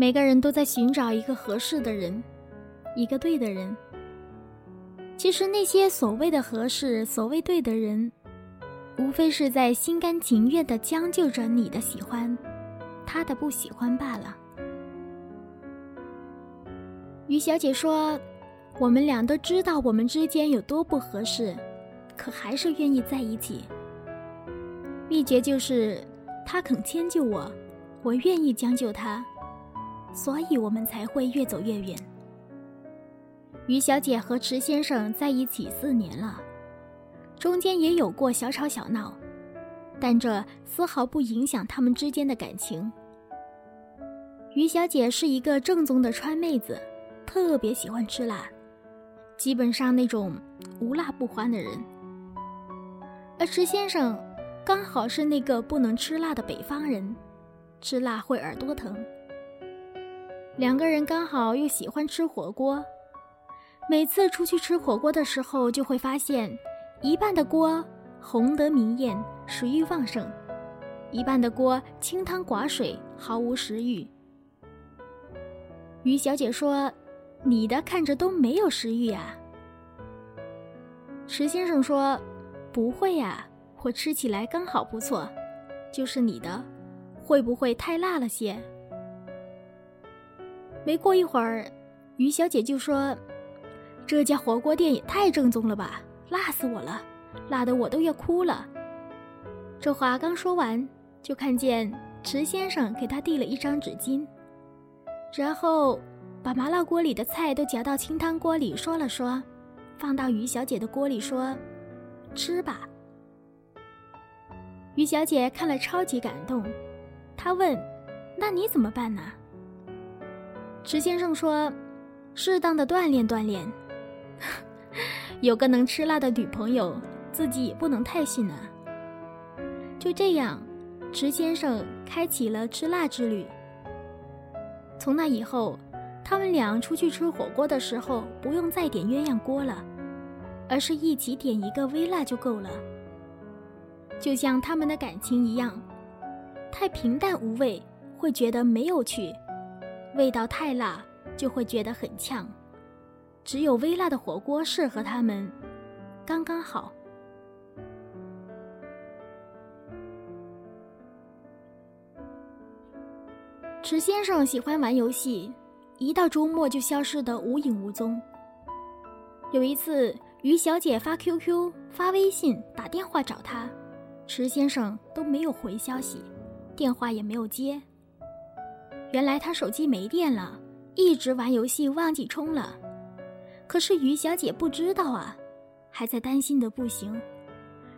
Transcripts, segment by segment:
每个人都在寻找一个合适的人，一个对的人。其实那些所谓的合适、所谓对的人，无非是在心甘情愿地将就着你的喜欢，他的不喜欢罢了。于小姐说：“我们俩都知道我们之间有多不合适，可还是愿意在一起。秘诀就是他肯迁就我，我愿意将就他。”所以我们才会越走越远。于小姐和池先生在一起四年了，中间也有过小吵小闹，但这丝毫不影响他们之间的感情。于小姐是一个正宗的川妹子，特别喜欢吃辣，基本上那种无辣不欢的人。而池先生刚好是那个不能吃辣的北方人，吃辣会耳朵疼。两个人刚好又喜欢吃火锅，每次出去吃火锅的时候，就会发现一半的锅红得明艳，食欲旺盛；一半的锅清汤寡水，毫无食欲。于小姐说：“你的看着都没有食欲啊。”池先生说：“不会呀，我吃起来刚好不错，就是你的，会不会太辣了些？”没过一会儿，于小姐就说：“这家火锅店也太正宗了吧，辣死我了，辣得我都要哭了。”这话刚说完，就看见池先生给她递了一张纸巾，然后把麻辣锅里的菜都夹到清汤锅里说了说，放到于小姐的锅里说：“吃吧。”于小姐看了超级感动，她问：“那你怎么办呢？”池先生说：“适当的锻炼锻炼，有个能吃辣的女朋友，自己也不能太逊啊。”就这样，池先生开启了吃辣之旅。从那以后，他们俩出去吃火锅的时候，不用再点鸳鸯锅了，而是一起点一个微辣就够了。就像他们的感情一样，太平淡无味，会觉得没有趣。味道太辣就会觉得很呛，只有微辣的火锅适合他们，刚刚好。池先生喜欢玩游戏，一到周末就消失得无影无踪。有一次，于小姐发 QQ、发微信、打电话找他，池先生都没有回消息，电话也没有接。原来他手机没电了，一直玩游戏忘记充了。可是于小姐不知道啊，还在担心的不行。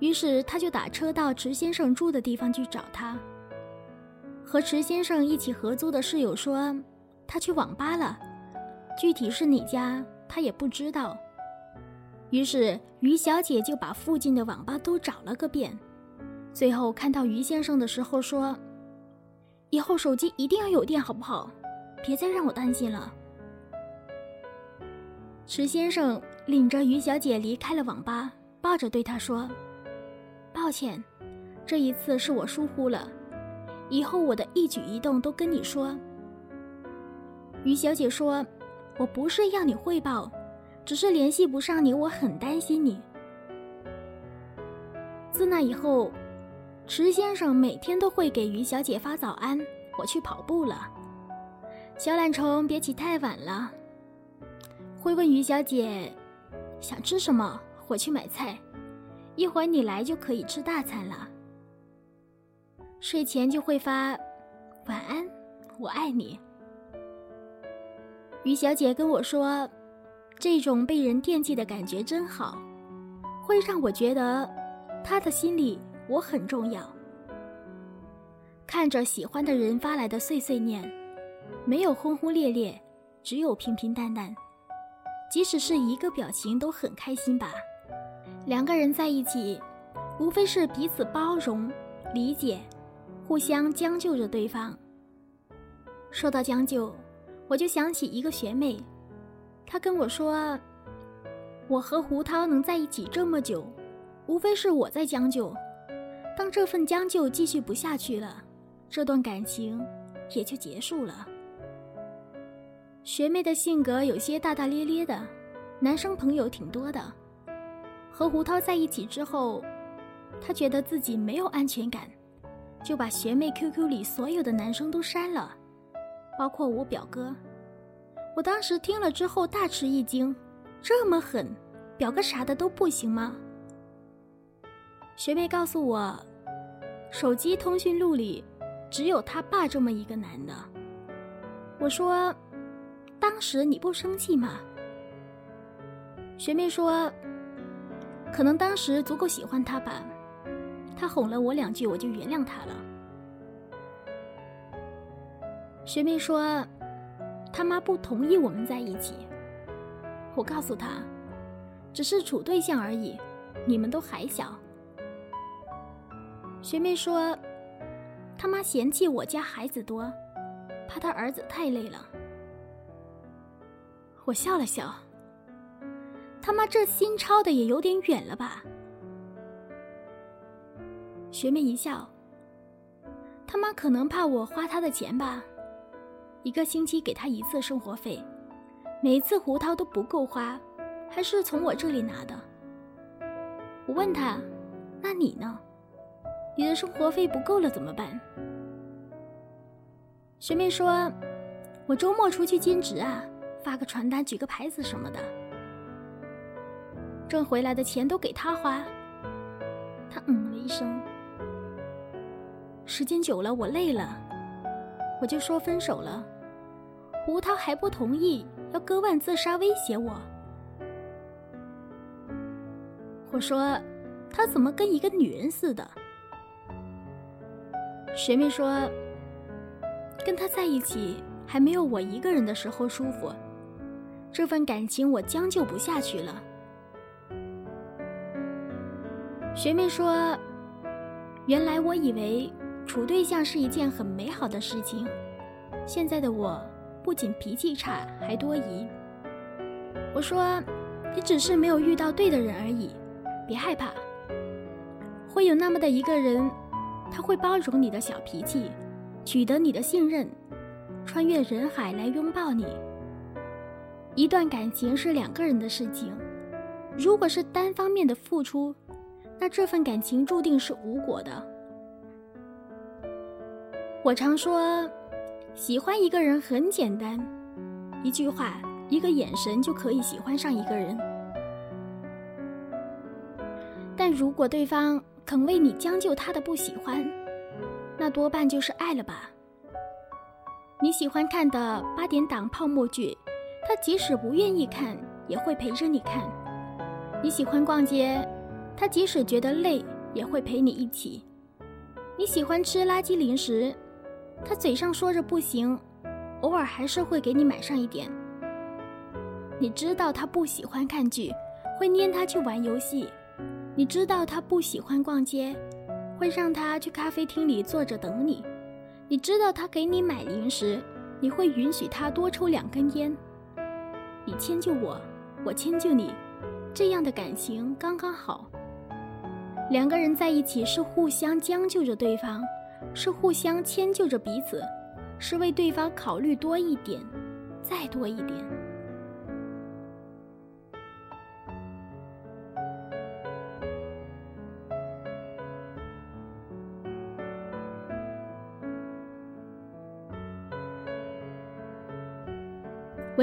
于是他就打车到池先生住的地方去找他。和池先生一起合租的室友说，他去网吧了，具体是哪家他也不知道。于是于小姐就把附近的网吧都找了个遍，最后看到于先生的时候说。以后手机一定要有电，好不好？别再让我担心了。池先生领着于小姐离开了网吧，抱着对她说：“抱歉，这一次是我疏忽了，以后我的一举一动都跟你说。”于小姐说：“我不是要你汇报，只是联系不上你，我很担心你。”自那以后。池先生每天都会给于小姐发早安。我去跑步了，小懒虫别起太晚了。会问于小姐想吃什么，我去买菜。一会儿你来就可以吃大餐了。睡前就会发晚安，我爱你。于小姐跟我说，这种被人惦记的感觉真好，会让我觉得她的心里。我很重要。看着喜欢的人发来的碎碎念，没有轰轰烈烈，只有平平淡淡。即使是一个表情都很开心吧。两个人在一起，无非是彼此包容、理解，互相将就着对方。说到将就，我就想起一个学妹，她跟我说：“我和胡涛能在一起这么久，无非是我在将就。”当这份将就继续不下去了，这段感情也就结束了。学妹的性格有些大大咧咧的，男生朋友挺多的。和胡涛在一起之后，她觉得自己没有安全感，就把学妹 QQ 里所有的男生都删了，包括我表哥。我当时听了之后大吃一惊，这么狠，表哥啥的都不行吗？学妹告诉我，手机通讯录里只有他爸这么一个男的。我说。当时你不生气吗？学妹说：“可能当时足够喜欢他吧，他哄了我两句，我就原谅他了。”学妹说：“他妈不同意我们在一起。”我告诉他：“只是处对象而已，你们都还小。”学妹说：“他妈嫌弃我家孩子多，怕他儿子太累了。”我笑了笑，他妈这心抄的也有点远了吧？学妹一笑，他妈可能怕我花他的钱吧，一个星期给他一次生活费，每次胡涛都不够花，还是从我这里拿的。我问他，那你呢？你的生活费不够了怎么办？学妹说，我周末出去兼职啊。发个传单，举个牌子什么的，挣回来的钱都给他花。他嗯了一声。时间久了，我累了，我就说分手了。胡涛还不同意，要割腕自杀，威胁我。我说，他怎么跟一个女人似的？学妹说，跟他在一起还没有我一个人的时候舒服。这份感情我将就不下去了。学妹说：“原来我以为处对象是一件很美好的事情，现在的我不仅脾气差，还多疑。”我说：“你只是没有遇到对的人而已，别害怕，会有那么的一个人，他会包容你的小脾气，取得你的信任，穿越人海来拥抱你。”一段感情是两个人的事情，如果是单方面的付出，那这份感情注定是无果的。我常说，喜欢一个人很简单，一句话，一个眼神就可以喜欢上一个人。但如果对方肯为你将就他的不喜欢，那多半就是爱了吧。你喜欢看的八点档泡沫剧。他即使不愿意看，也会陪着你看。你喜欢逛街，他即使觉得累，也会陪你一起。你喜欢吃垃圾零食，他嘴上说着不行，偶尔还是会给你买上一点。你知道他不喜欢看剧，会粘他去玩游戏。你知道他不喜欢逛街，会让他去咖啡厅里坐着等你。你知道他给你买零食，你会允许他多抽两根烟。你迁就我，我迁就你，这样的感情刚刚好。两个人在一起是互相将就着对方，是互相迁就着彼此，是为对方考虑多一点，再多一点。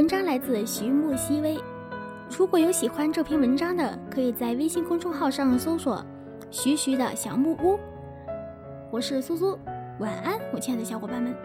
文章来自徐木希微。如果有喜欢这篇文章的，可以在微信公众号上搜索“徐徐的小木屋”。我是苏苏，晚安，我亲爱的小伙伴们。